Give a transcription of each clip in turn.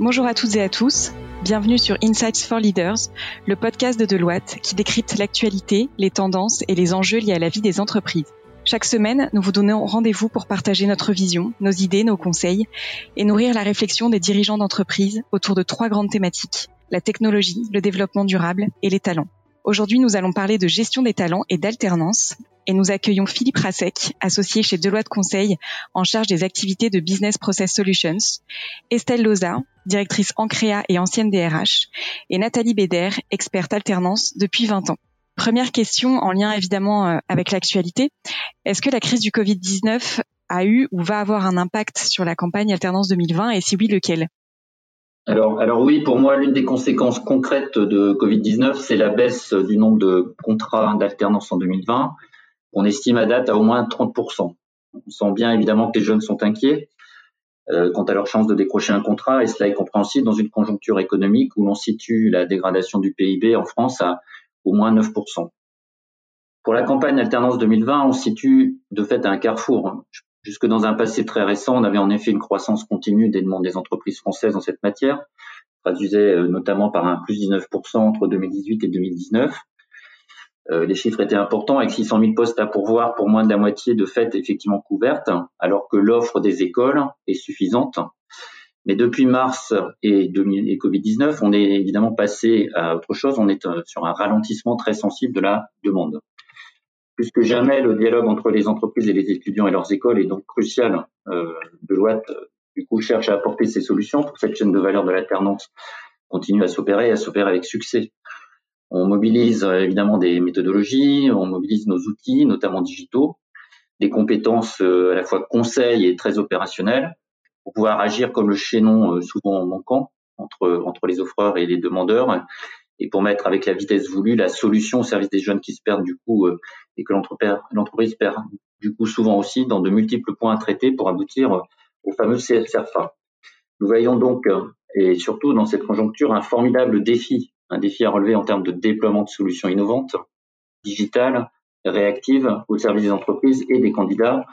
Bonjour à toutes et à tous. Bienvenue sur Insights for Leaders, le podcast de Deloitte qui décrypte l'actualité, les tendances et les enjeux liés à la vie des entreprises. Chaque semaine, nous vous donnons rendez-vous pour partager notre vision, nos idées, nos conseils et nourrir la réflexion des dirigeants d'entreprise autour de trois grandes thématiques, la technologie, le développement durable et les talents. Aujourd'hui, nous allons parler de gestion des talents et d'alternance et nous accueillons Philippe Rasek, associé chez Deloitte Conseil en charge des activités de Business Process Solutions, Estelle Loza, directrice Ancrea et ancienne DRH, et Nathalie Béder, experte alternance depuis 20 ans. Première question en lien évidemment euh, avec l'actualité. Est-ce que la crise du Covid-19 a eu ou va avoir un impact sur la campagne alternance 2020 et si oui, lequel? Alors, alors oui, pour moi, l'une des conséquences concrètes de Covid-19, c'est la baisse du nombre de contrats d'alternance en 2020. On estime à date à au moins 30%. On sent bien évidemment que les jeunes sont inquiets euh, quant à leur chance de décrocher un contrat, et cela est compréhensible dans une conjoncture économique où l'on situe la dégradation du PIB en France à au moins 9%. Pour la campagne alternance 2020, on situe de fait un carrefour. Jusque dans un passé très récent, on avait en effet une croissance continue des demandes des entreprises françaises en cette matière, traduisait euh, notamment par un plus 19% entre 2018 et 2019. Euh, les chiffres étaient importants avec 600 000 postes à pourvoir pour moins de la moitié de fait effectivement couvertes, alors que l'offre des écoles est suffisante. Mais depuis mars et, et Covid-19, on est évidemment passé à autre chose. On est euh, sur un ralentissement très sensible de la demande. Plus que jamais, le dialogue entre les entreprises et les étudiants et leurs écoles est donc crucial. Euh, Deloitte, du coup, cherche à apporter ses solutions pour que cette chaîne de valeur de l'alternance continue à s'opérer et à s'opérer avec succès. On mobilise euh, évidemment des méthodologies, on mobilise nos outils, notamment digitaux, des compétences euh, à la fois conseil et très opérationnelles, pour pouvoir agir comme le chaînon euh, souvent manquant entre, entre les offreurs et les demandeurs, et pour mettre avec la vitesse voulue la solution au service des jeunes qui se perdent du coup et que l'entreprise perd du coup souvent aussi dans de multiples points à traiter pour aboutir au fameux CSRFA. Nous voyons donc, et surtout dans cette conjoncture, un formidable défi, un défi à relever en termes de déploiement de solutions innovantes, digitales, réactives au service des entreprises et des candidats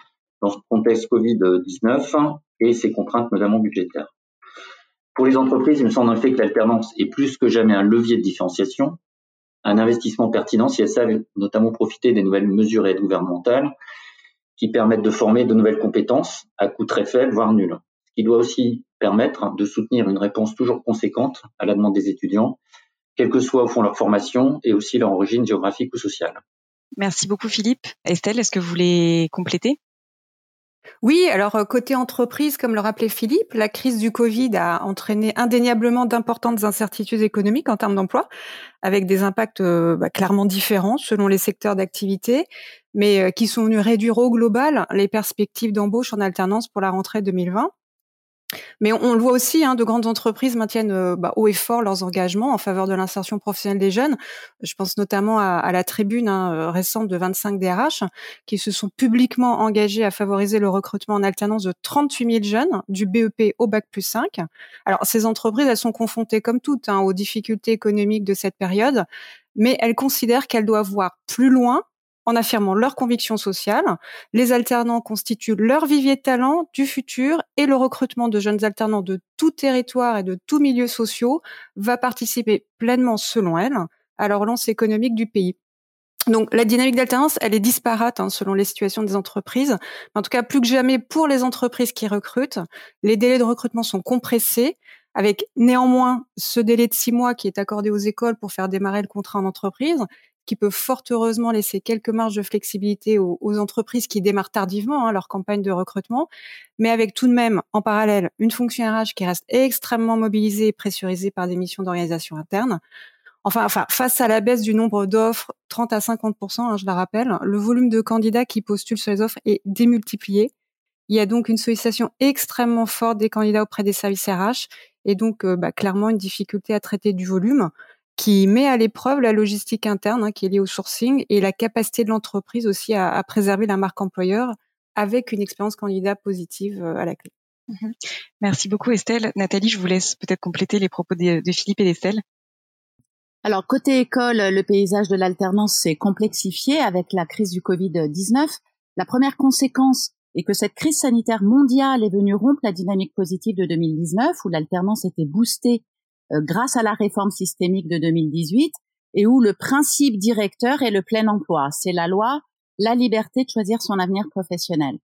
dans ce contexte Covid-19 et ses contraintes notamment budgétaires. Pour les entreprises, il me semble en fait que l'alternance est plus que jamais un levier de différenciation, un investissement pertinent si elles savent notamment profiter des nouvelles mesures et gouvernementales qui permettent de former de nouvelles compétences à coût très faible, voire nul. Ce qui doit aussi permettre de soutenir une réponse toujours conséquente à la demande des étudiants, quelle que soit au fond leur formation et aussi leur origine géographique ou sociale. Merci beaucoup Philippe. Estelle, est-ce que vous voulez compléter? Oui, alors euh, côté entreprise, comme le rappelait Philippe, la crise du Covid a entraîné indéniablement d'importantes incertitudes économiques en termes d'emploi, avec des impacts euh, bah, clairement différents selon les secteurs d'activité, mais euh, qui sont venus réduire au global les perspectives d'embauche en alternance pour la rentrée 2020. Mais on, le voit aussi, hein, de grandes entreprises maintiennent euh, bah, haut et fort leurs engagements en faveur de l'insertion professionnelle des jeunes. Je pense notamment à, la tribune hein, euh, récente de 25 DRH qui se sont publiquement engagés à favoriser le recrutement en alternance de 38 000 jeunes du BEP au bac plus 5. Alors ces entreprises, elles sont confrontées comme toutes hein, aux difficultés économiques de cette période, mais elles considèrent qu'elles doivent voir plus loin en affirmant leurs convictions sociales. Les alternants constituent leur vivier de talent du futur et le recrutement de jeunes alternants de tout territoire et de tout milieu sociaux va participer pleinement, selon elles, à la relance économique du pays. Donc la dynamique d'alternance, elle est disparate hein, selon les situations des entreprises. En tout cas, plus que jamais pour les entreprises qui recrutent, les délais de recrutement sont compressés, avec néanmoins ce délai de six mois qui est accordé aux écoles pour faire démarrer le contrat en entreprise qui peut fort heureusement laisser quelques marges de flexibilité aux, entreprises qui démarrent tardivement hein, leur campagne de recrutement, mais avec tout de même en parallèle une fonction RH qui reste extrêmement mobilisée et pressurisée par des missions d'organisation interne. Enfin, enfin, face à la baisse du nombre d'offres, 30 à 50% hein, je la rappelle, le volume de candidats qui postulent sur les offres est démultiplié. Il y a donc une sollicitation extrêmement forte des candidats auprès des services RH et donc euh, bah, clairement une difficulté à traiter du volume qui met à l'épreuve la logistique interne hein, qui est liée au sourcing et la capacité de l'entreprise aussi à, préserver la marque employeur avec une expérience candidat positive euh, à la clé. Mhm. Merci beaucoup Estelle. Nathalie, je vous laisse peut-être compléter les propos de, de Philippe et d'Estelle. Alors côté école, le paysage de l'alternance s'est complexifié avec la crise du Covid-19. La première conséquence et que cette crise sanitaire mondiale est venue rompre la dynamique positive de 2019 où l'alternance était boostée grâce à la réforme systémique de 2018 et où le principe directeur est le plein emploi. C'est la loi, la liberté de choisir son avenir professionnel.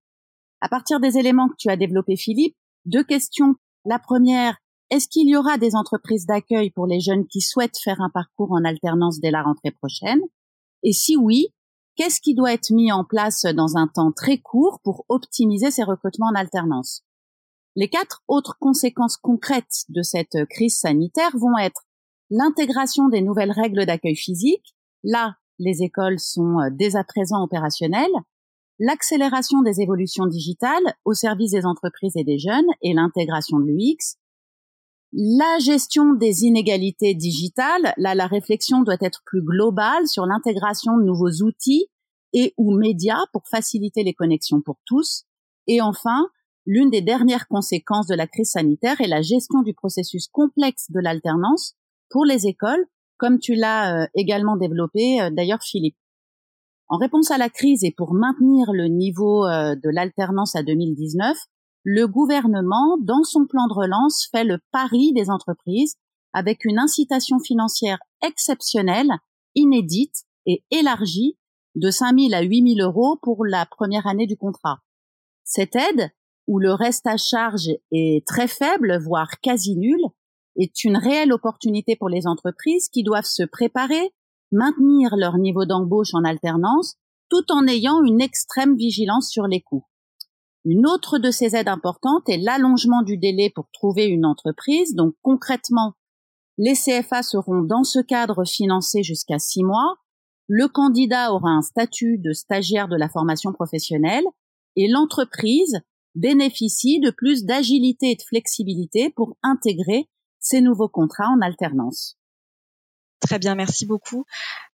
À partir des éléments que tu as développés, Philippe, deux questions. La première, est-ce qu'il y aura des entreprises d'accueil pour les jeunes qui souhaitent faire un parcours en alternance dès la rentrée prochaine? Et si oui, qu'est-ce qui doit être mis en place dans un temps très court pour optimiser ces recrutements en alternance? Les quatre autres conséquences concrètes de cette crise sanitaire vont être l'intégration des nouvelles règles d'accueil physique. Là, les écoles sont euh, dès à présent opérationnelles. L'accélération des évolutions digitales au service des entreprises et des jeunes et l'intégration de l'UX. La gestion des inégalités digitales. Là, la réflexion doit être plus globale sur l'intégration de nouveaux outils et ou médias pour faciliter les connexions pour tous. Et enfin, l'une des dernières conséquences de la crise sanitaire est la gestion du processus complexe de l'alternance pour les écoles, comme tu l'as euh, également développé euh, d'ailleurs Philippe. En réponse à la crise et pour maintenir le niveau euh, de l'alternance à 2019, le gouvernement, dans son plan de relance, fait le pari des entreprises avec une incitation financière exceptionnelle, inédite et élargie de 5 000 à 8 000 euros pour la première année du contrat. Cette aide, où le reste à charge est très faible, voire quasi nul, est une réelle opportunité pour les entreprises qui doivent se préparer, maintenir leur niveau d'embauche en alternance, tout en ayant une extrême vigilance sur les coûts. Une autre de ces aides importantes est l'allongement du délai pour trouver une entreprise. Donc concrètement, les CFA seront dans ce cadre financés jusqu'à six mois. Le candidat aura un statut de stagiaire de la formation professionnelle et l'entreprise bénéficie de plus d'agilité et de flexibilité pour intégrer ces nouveaux contrats en alternance. Très bien, merci beaucoup.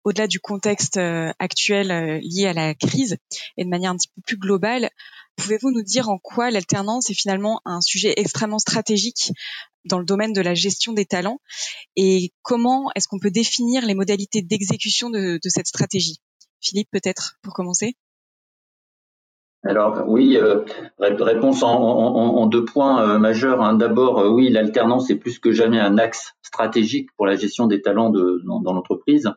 Au-delà du contexte euh, actuel euh, lié à la crise et de manière un petit peu plus globale, pouvez-vous nous dire en quoi l'alternance est finalement un sujet extrêmement stratégique dans le domaine de la gestion des talents et comment est-ce qu'on peut définir les modalités d'exécution de, de cette stratégie? Philippe, peut-être pour commencer? Alors oui, euh, réponse en, deux points euh, majeurs. Hein. D'abord, euh, oui, l'alternance est plus que jamais un axe stratégique pour la gestion des talents dans, l'entreprise.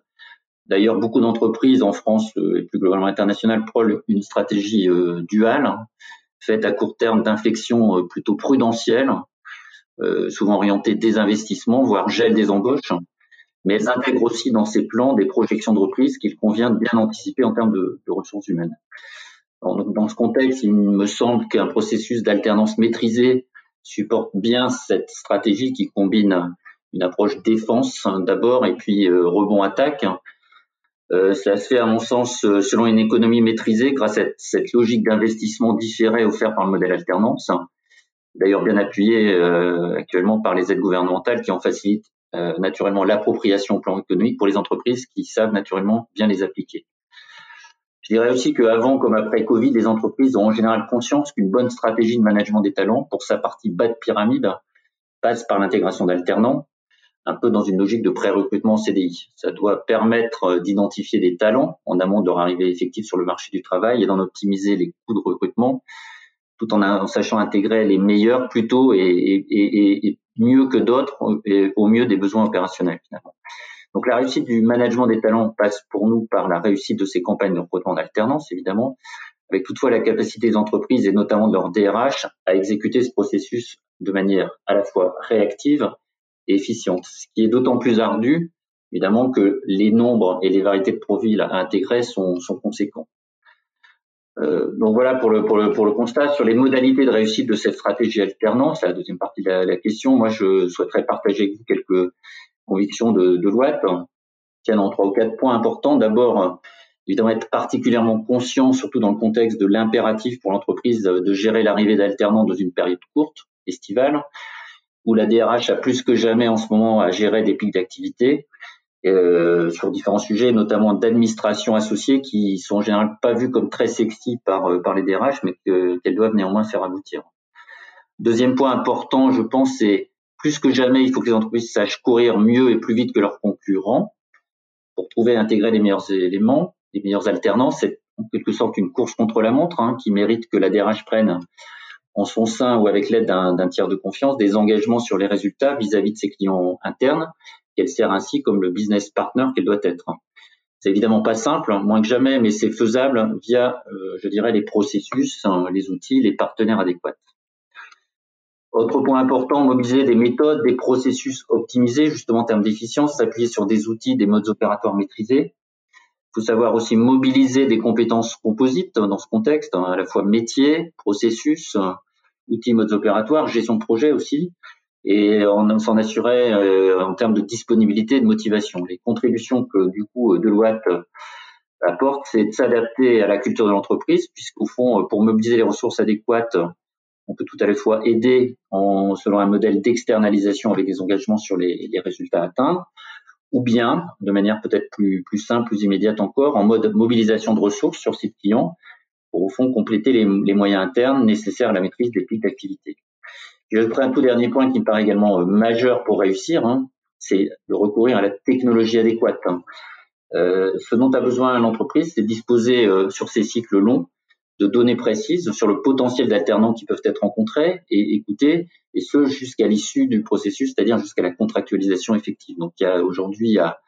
D'ailleurs, beaucoup d'entreprises en France et plus globalement internationales prônent une stratégie duale, hein, faite à court terme d'inflexion plutôt prudentielle, souvent orientée des investissements, voire gel des embauches. Mais elles intègrent aussi dans ces plans des projections de reprise qu'il convient de bien anticiper en termes de ressources humaines. Dans ce contexte, il me semble qu'un processus d'alternance maîtrisé supporte bien cette stratégie qui combine une approche défense d'abord et puis euh, rebond attaque. Euh, cela se fait à mon sens euh, selon une économie maîtrisée grâce à cette logique d'investissement différée offerte par le modèle alternance, d'ailleurs bien appuyé actuellement par les aides gouvernementales qui en facilitent naturellement l'appropriation au plan économique pour les entreprises qui savent naturellement bien les appliquer. Je dirais aussi qu'avant comme après Covid, les entreprises ont en général conscience qu'une bonne stratégie de management des talents pour sa partie bas de pyramide passe par l'intégration d'alternants, un peu dans une logique de pré-recrutement CDI. Ça doit permettre euh, d'identifier des talents en amont de leur arrivée effective sur le marché du travail et d'en optimiser les coûts de recrutement, tout en, sachant intégrer les meilleurs plus tôt et, et mieux que d'autres, au mieux des besoins opérationnels finalement. Donc la réussite du management des talents passe pour nous par la réussite de ces campagnes de recrutement d'alternance, évidemment, avec toutefois la capacité des entreprises et notamment de leur DRH à exécuter ce processus de manière à la fois réactive et efficiente, ce qui est d'autant plus ardu, évidemment, que les nombres et les variétés de profils à intégrer sont, conséquents. Euh, donc voilà pour le, pour, le, pour le constat. Sur les modalités de réussite de cette stratégie alternance, la deuxième partie de la, la question, moi je souhaiterais partager avec vous quelques convictions de, de l'OAT tiennent en trois ou quatre points importants. D'abord, évidemment, être particulièrement conscient, surtout dans le contexte de l'impératif pour l'entreprise de gérer l'arrivée d'alternants dans une période courte, estivale, où la DRH a plus que jamais en ce moment à gérer des pics d'activité euh, sur différents sujets, notamment d'administration associée, qui sont en général pas vus comme très sexy par, euh, par les DRH, mais qu'elles doivent néanmoins faire aboutir. Deuxième point important, je pense, c'est plus que jamais, il faut que les entreprises sachent courir mieux et plus vite que leurs concurrents pour trouver et intégrer les meilleurs éléments, les meilleures alternances. en quelque sorte une course contre la montre, hein, qui mérite que la DRH prenne en son sein ou avec l'aide d'un tiers de confiance des engagements sur les résultats vis-à-vis de ses clients internes, qu'elle sert ainsi comme le business partner qu'elle doit être. C'est évidemment pas simple, moins que jamais, mais c'est faisable via, euh, je dirais, les processus, hein, les outils, les partenaires adéquats. Autre point important, mobiliser des méthodes, des processus optimisés, justement en termes d'efficience, s'appuyer sur des outils, des modes opératoires maîtrisés. Il faut savoir aussi mobiliser des compétences composites dans ce contexte, hein, à la fois métier, processus, outils, modes opératoires, gestion de projet aussi, et on s'en assurer euh, en termes de disponibilité et de motivation. Les contributions que du coup Deloitte apporte, c'est de s'adapter à la culture de l'entreprise, puisqu'au fond, pour mobiliser les ressources adéquates, on peut tout à la fois aider en, selon un modèle d'externalisation avec des engagements sur les, résultats atteints, ou bien, de manière peut-être plus, simple, plus immédiate encore, en mode mobilisation de ressources sur site client, pour au fond compléter les, moyens internes nécessaires à la maîtrise des pics d'activité. Je prends un tout dernier point qui me paraît également euh, majeur pour réussir, hein, c'est de recourir à la technologie adéquate. Euh, ce dont a besoin l'entreprise, c'est disposer euh, sur ces cycles longs de données précises sur le potentiel d'alternants qui peuvent être rencontrés et écoutés, et ce jusqu'à l'issue du processus, c'est-à-dire jusqu'à la contractualisation effective. Donc il y a aujourd'hui à,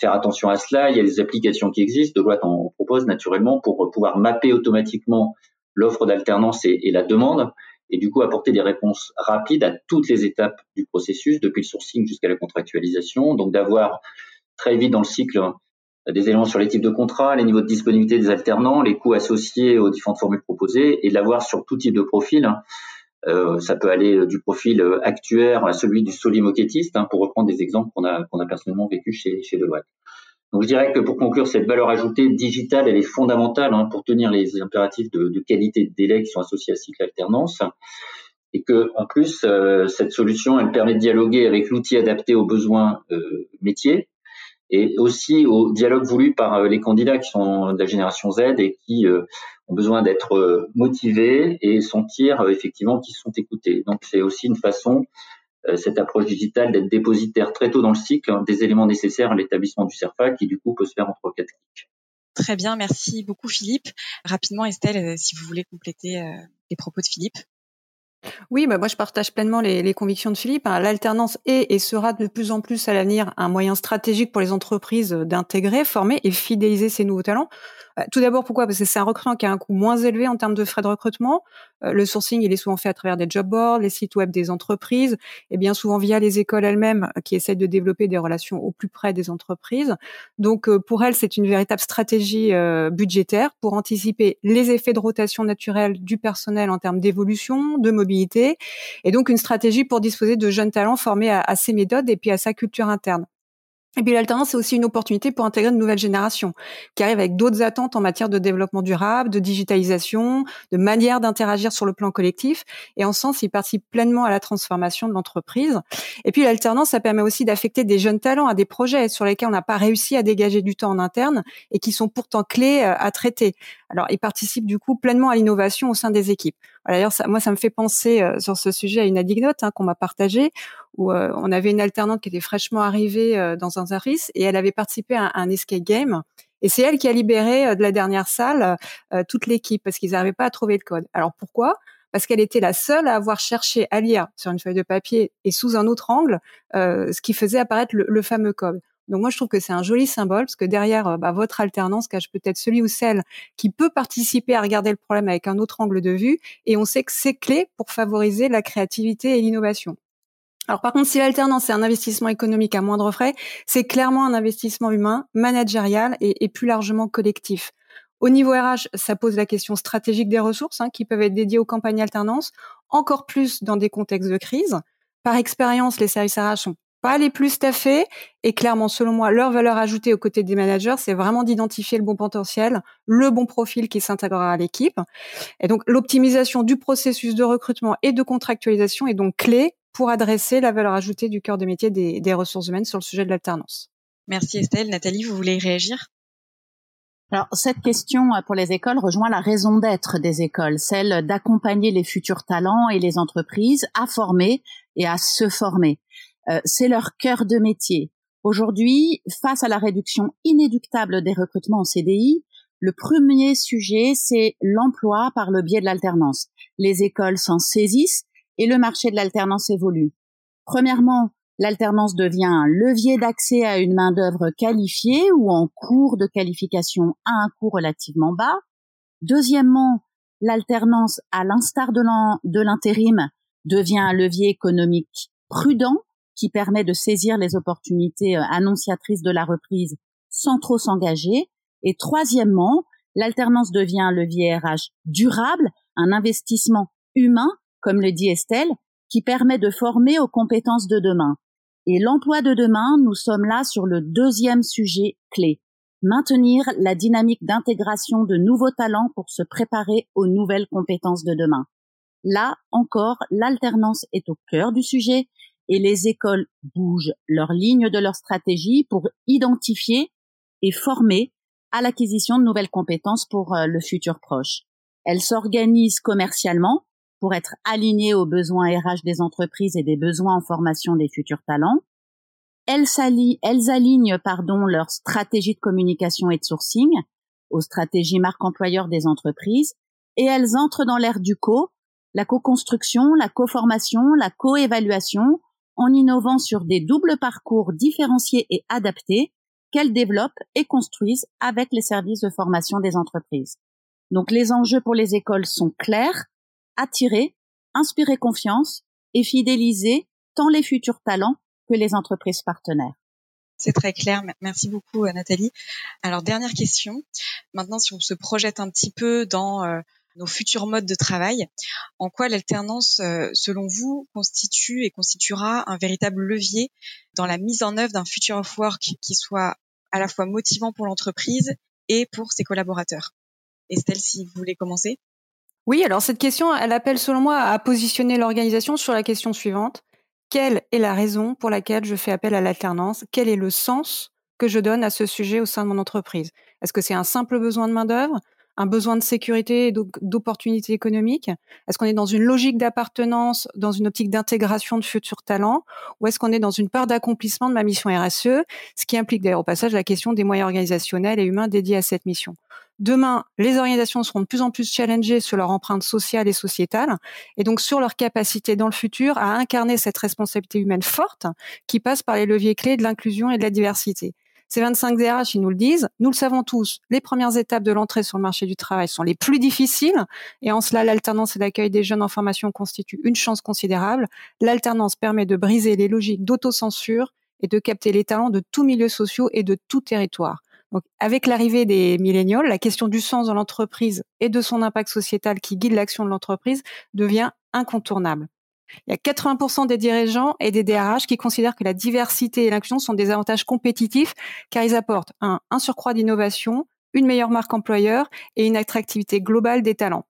faire attention à cela. Il y a des applications qui existent, de loi en propose naturellement pour pouvoir mapper automatiquement l'offre d'alternance et, et, la demande, et du coup apporter des réponses rapides à toutes les étapes du processus, depuis le sourcing jusqu'à la contractualisation. Donc d'avoir très vite dans le cycle des éléments sur les types de contrats, les niveaux de disponibilité des alternants, les coûts associés aux différentes formules proposées, et de l'avoir sur tout type de profil. Euh, ça peut aller du profil actuaire à celui du solimoquettiste, hein, pour reprendre des exemples qu'on a, a personnellement vécu chez, chez Deloitte. Donc je dirais que pour conclure, cette valeur ajoutée digitale, elle est fondamentale hein, pour tenir les impératifs de, de, qualité de délai qui sont associés à cycle alternance. Et que en plus, euh, cette solution, elle permet de dialoguer avec l'outil adapté aux besoins euh, métiers, et aussi au dialogue voulu par euh, les candidats qui sont de la génération Z et qui euh, ont besoin d'être euh, motivés et sentir effectivement qu'ils sont écoutés. Donc c'est aussi une façon, cette approche digitale, d'être dépositaire très tôt dans le cycle des éléments nécessaires à l'établissement du CERFA qui du coup peut se faire entre quatre clics. Très bien, merci beaucoup Philippe. Rapidement Estelle, si vous voulez compléter les propos de Philippe. Oui, bah moi je partage pleinement les, convictions de Philippe. Hein. L'alternance est et sera de plus en plus à l'avenir un moyen stratégique pour les entreprises d'intégrer, former et fidéliser ces nouveaux talents. Euh, tout d'abord, pourquoi? Parce que c'est un recrutement qui a un coût moins élevé en termes de frais de recrutement. Euh, le sourcing, il est souvent fait à travers des job boards, les sites web des entreprises, et bien souvent via les écoles elles-mêmes euh, qui essaient de développer des relations au plus près des entreprises. Donc, pour elles, c'est une véritable stratégie budgétaire pour anticiper les effets de rotation naturelle du personnel en termes d'évolution, de mobilité, et donc une stratégie pour disposer de jeunes talents formés à, à ces méthodes et puis à sa culture interne. Et puis l'alternance, c'est aussi une opportunité pour intégrer de nouvelles générations qui arrivent avec d'autres attentes en matière de développement durable, de digitalisation, de manière d'interagir sur le plan collectif. Et en sens, ils participent pleinement à la transformation de l'entreprise. Et puis l'alternance, ça permet aussi d'affecter des jeunes talents à des projets sur lesquels on n'a pas réussi à dégager du temps en interne et qui sont pourtant clés euh, à traiter. Alors, ils participent du coup pleinement à l'innovation au sein des équipes. D'ailleurs, ça, moi, ça me fait penser euh, sur ce sujet à une anecdote hein, qu'on m'a partagée, où euh, on avait une alternante qui était fraîchement arrivée euh, dans un service et elle avait participé à un, escape game. Et c'est elle qui a libéré de la dernière salle toute l'équipe parce qu'ils n'arrivaient pas à trouver le code. Alors pourquoi? Parce qu'elle était la seule à avoir cherché à lire sur une feuille de papier et sous un autre angle ce qui faisait apparaître le fameux code. Donc moi, je trouve que c'est un joli symbole parce que derrière euh, bah, votre alternance cache peut-être celui ou celle qui peut participer à regarder le problème avec un autre angle de vue. Et on sait que c'est clé pour favoriser la créativité et l'innovation. Alors par contre, si l'alternance est un investissement économique à moindre frais, c'est clairement un investissement humain, managérial et, plus largement collectif. Au niveau RH, ça pose la question stratégique des ressources hein, qui peuvent être dédiées aux campagnes alternance, encore plus dans des contextes de crise. Par expérience, les services RH sont pas les plus staffés. Et clairement, selon moi, leur valeur ajoutée aux côtés des managers, c'est vraiment d'identifier le bon potentiel, le bon profil qui s'intégrera à l'équipe. Et donc, l'optimisation du processus de recrutement et de contractualisation est donc clé pour adresser la valeur ajoutée du cœur de métier des, des ressources humaines sur le sujet de l'alternance. Merci Estelle. Nathalie, vous voulez réagir? Alors, cette question euh, pour les écoles rejoint la raison d'être des écoles, celle d'accompagner les futurs talents et les entreprises à former et à se former. Euh, c'est leur cœur de métier. Aujourd'hui, face à la réduction inéductable des recrutements en CDI, Le premier sujet, c'est l'emploi par le biais de l'alternance. Les écoles s'en saisissent et le marché de l'alternance évolue. Premièrement, l'alternance devient un levier d'accès à une main-d'œuvre qualifiée ou en cours de qualification à un coût relativement bas. Deuxièmement, l'alternance, à l'instar de l'intérim, devient un levier économique prudent qui permet de saisir les opportunités euh, annonciatrices de la reprise sans trop s'engager. Et troisièmement, l'alternance devient un levier RH durable, un investissement humain, comme le dit Estelle, qui permet de former aux compétences de demain. Et l'emploi de demain, nous sommes là sur le deuxième sujet clé. Maintenir la dynamique d'intégration de nouveaux talents pour se préparer aux nouvelles compétences de demain. Là encore, l'alternance est au cœur du sujet et les écoles bougent leur ligne de leur stratégie pour identifier et former à l'acquisition de nouvelles compétences pour euh, le futur proche. Elles s'organisent commercialement pour être alignées aux besoins RH des entreprises et des besoins en formation des futurs talents. Elles, elles alignent pardon, leur stratégie de communication et de sourcing aux stratégies marque employeur des entreprises et elles entrent dans l'ère du co, la co-construction, la co-formation, la co-évaluation en innovant sur des doubles parcours différenciés et adaptés qu'elles développent et construisent avec les services de formation des entreprises. Donc les enjeux pour les écoles sont clairs, attirer, inspirer confiance et fidéliser tant les futurs talents que les entreprises partenaires. C'est très clair. Merci beaucoup, euh, Nathalie. Alors, dernière question. Maintenant, si on se projette un petit peu dans euh, nos futurs modes de travail. En quoi l'alternance, euh, selon vous, constitue et constituera un véritable levier dans la mise en œuvre d'un future of work qui soit à la fois motivant pour l'entreprise et pour ses collaborateurs? Estelle, si vous voulez commencer. Oui, alors cette question, elle appelle selon moi à positionner l'organisation sur la question suivante. Quelle est la raison pour laquelle je fais appel à l'alternance? Quel est le sens que je donne à ce sujet au sein de mon entreprise? Est-ce que c'est un simple besoin de main-d'œuvre? Un besoin de sécurité et d'opportunités économiques? Est-ce qu'on est dans une logique d'appartenance, dans une optique d'intégration de futurs talents, ou est-ce qu'on est dans une part d'accomplissement de ma mission RSE, ce qui implique d'ailleurs au passage la question des moyens organisationnels et humains dédiés à cette mission. Demain, les organisations seront de plus en plus challengées sur leur empreinte sociale et sociétale, et donc sur leur capacité dans le futur à incarner cette responsabilité humaine forte qui passe par les leviers clés de l'inclusion et de la diversité. Ces 25 DRH, ils nous le disent. Nous le savons tous. Les premières étapes de l'entrée sur le marché du travail sont les plus difficiles. Et en cela, l'alternance et l'accueil des jeunes en formation constituent une chance considérable. L'alternance permet de briser les logiques d'autocensure et de capter les talents de tous milieux sociaux et de tout territoire. Avec l'arrivée des milléniaux, la question du sens dans l'entreprise et de son impact sociétal qui guide l'action de l'entreprise devient incontournable. Il y a 80% des dirigeants et des DRH qui considèrent que la diversité et l'inclusion sont des avantages compétitifs car ils apportent un, surcroît d'innovation, une meilleure marque employeur et une attractivité globale des talents.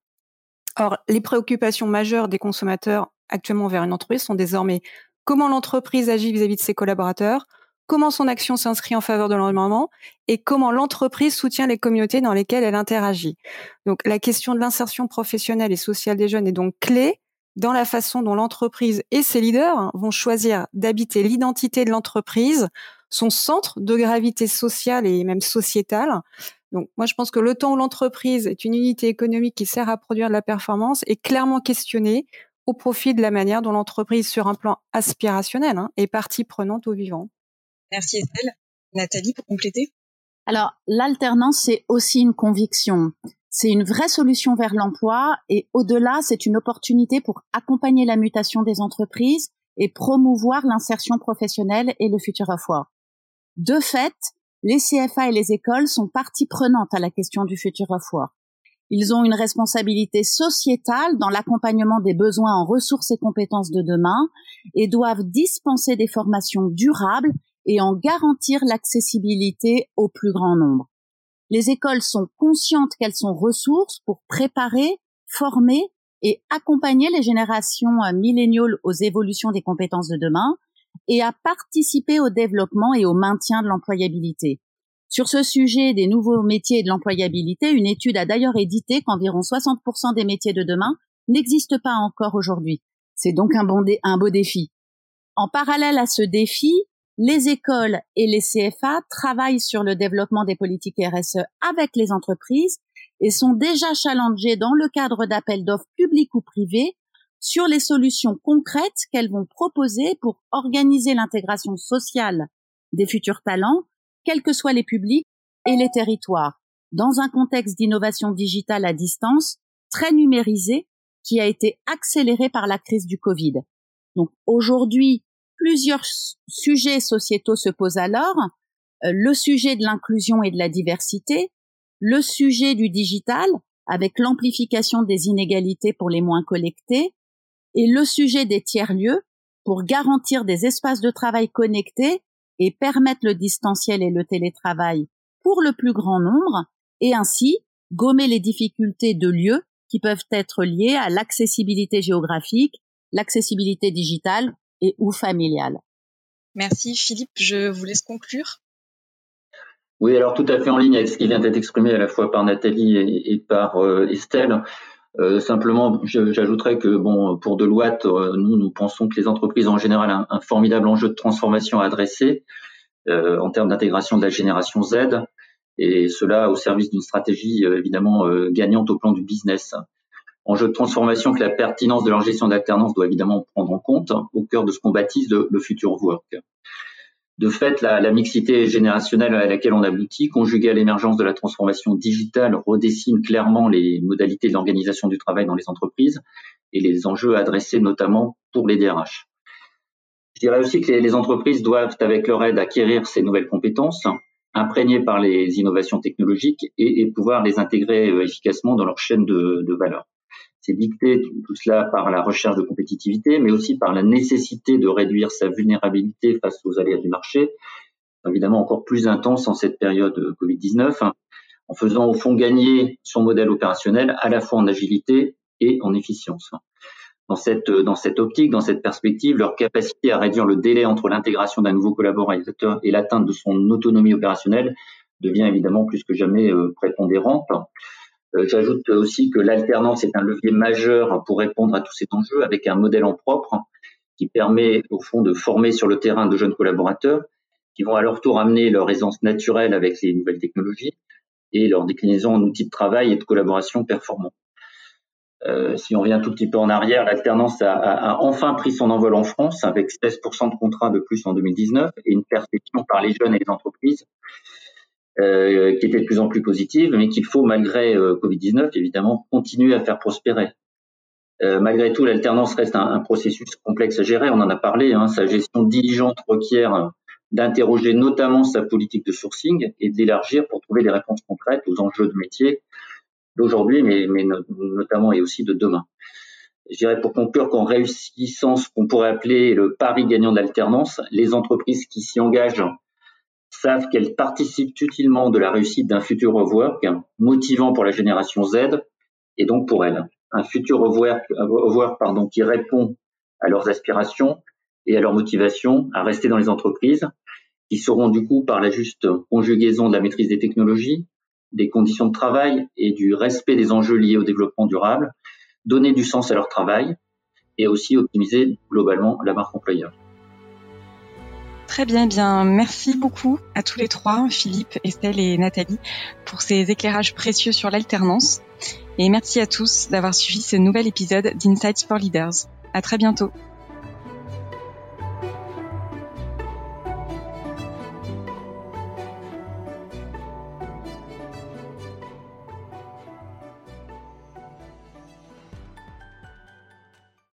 Or, les préoccupations majeures des consommateurs actuellement vers une entreprise sont désormais comment l'entreprise agit vis-à-vis de ses collaborateurs, comment son action s'inscrit en faveur de l'environnement et comment l'entreprise soutient les communautés dans lesquelles elle interagit. Donc la question de l'insertion professionnelle et sociale des jeunes est donc clé dans la façon dont l'entreprise et ses leaders vont choisir d'habiter l'identité de l'entreprise, son centre de gravité sociale et même sociétale. Donc moi je pense que le temps où l'entreprise est une unité économique qui sert à produire de la performance est clairement questionné au profit de la manière dont l'entreprise sur un plan aspirationnel hein, est partie prenante au vivant. Merci Estelle. Nathalie pour compléter. Alors l'alternance c'est aussi une conviction. C'est une vraie solution vers l'emploi et au-delà, c'est une opportunité pour accompagner la mutation des entreprises et promouvoir l'insertion professionnelle et le futur of work. De fait, les CFA et les écoles sont partie prenante à la question du futur of work. Ils ont une responsabilité sociétale dans l'accompagnement des besoins en ressources et compétences de demain et doivent dispenser des formations durables et en garantir l'accessibilité au plus grand nombre. Les écoles sont conscientes qu'elles sont ressources pour préparer, former et accompagner les générations euh, milléniales aux évolutions des compétences de demain et à participer au développement et au maintien de l'employabilité. Sur ce sujet des nouveaux métiers et de l'employabilité, une étude a d'ailleurs édité qu'environ 60% des métiers de demain n'existent pas encore aujourd'hui. C'est donc un, un beau défi. En parallèle à ce défi, les écoles et les CFA travaillent sur le développement des politiques RSE avec les entreprises et sont déjà challengés dans le cadre d'appels d'offres publics ou privés sur les solutions concrètes qu'elles vont proposer pour organiser l'intégration sociale des futurs talents, quels que soient les publics et les territoires, dans un contexte d'innovation digitale à distance très numérisé qui a été accéléré par la crise du Covid. Donc aujourd'hui, plusieurs sujets sociétaux se posent alors. Euh, le sujet de l'inclusion et de la diversité, le sujet du digital avec l'amplification des inégalités pour les moins collectés et le sujet des tiers-lieux pour garantir des espaces de travail connectés et permettre le distanciel et le télétravail pour le plus grand nombre et ainsi gommer les difficultés de lieux qui peuvent être liées à l'accessibilité géographique, l'accessibilité digitale et ou familiale. Merci Philippe, je vous laisse conclure. Oui, alors tout à fait en ligne avec ce qui vient d'être exprimé à la fois par Nathalie et, par euh, Estelle. Euh, simplement, j'ajouterais que bon, pour Deloitte, euh, nous, nous pensons que les entreprises ont en général un, un formidable enjeu de transformation à adresser en termes d'intégration de la génération Z, et cela au service d'une stratégie évidemment gagnante au plan du business enjeu de transformation que la pertinence de leur gestion d'alternance doit évidemment prendre en compte hein, au cœur de ce qu'on baptise le, futur work. De fait, la, mixité générationnelle à laquelle on aboutit, conjuguée à l'émergence de la transformation digitale, redessine clairement les modalités de l'organisation du travail dans les entreprises et les enjeux adressés notamment pour les DRH. Je dirais aussi que les, entreprises doivent, avec leur aide, acquérir ces nouvelles compétences, imprégnées par les innovations technologiques et, pouvoir les intégrer euh, efficacement dans leur chaîne de valeur. C'est dicté tout cela par la recherche de compétitivité, mais aussi par la nécessité de réduire sa vulnérabilité face aux aléas du marché, évidemment encore plus intense en cette période Covid-19, hein, en faisant au fond gagner son modèle opérationnel à la fois en agilité et en efficience. Dans cette, dans cette optique, dans cette perspective, leur capacité à réduire le délai entre l'intégration d'un nouveau collaborateur et l'atteinte de son autonomie opérationnelle devient évidemment plus que jamais euh, prépondérante. Euh, j'ajoute aussi que l'alternance est un levier majeur pour répondre à tous ces enjeux avec un modèle en propre qui permet au fond de former sur le terrain de jeunes collaborateurs qui vont à leur tour amener leur aisance naturelle avec les nouvelles technologies et leur déclinaison en outils de travail et de collaboration performants. Euh, si on revient tout petit peu en arrière, l'alternance a, a, enfin pris son envol en France avec 16% de contrats de plus en 2019 et une perception par les jeunes et les entreprises euh, qui était de plus en plus positive, mais qu'il faut, malgré euh, Covid-19, évidemment, continuer à faire prospérer. Euh, malgré tout, l'alternance reste un, processus complexe à gérer. On en a parlé. Hein, sa gestion diligente requiert d'interroger notamment sa politique de sourcing et d'élargir pour trouver des réponses concrètes aux enjeux de métier d'aujourd'hui, mais, mais notamment et aussi de demain. Je dirais pour conclure qu'en réussissant ce qu'on pourrait appeler le pari gagnant d'alternance, les entreprises qui s'y engagent savent qu'elles participent utilement de la réussite d'un futur work motivant pour la génération Z et donc pour elles. Un futur work, work pardon, qui répond à leurs aspirations et à leur motivation à rester dans les entreprises, qui seront du coup par la juste conjugaison de la maîtrise des technologies, des conditions de travail et du respect des enjeux liés au développement durable, donner du sens à leur travail et aussi optimiser globalement la marque employeur. Très bien, bien, merci beaucoup à tous les trois, Philippe, Estelle et Nathalie, pour ces éclairages précieux sur l'alternance. Et merci à tous d'avoir suivi ce nouvel épisode d'Insights for Leaders. À très bientôt.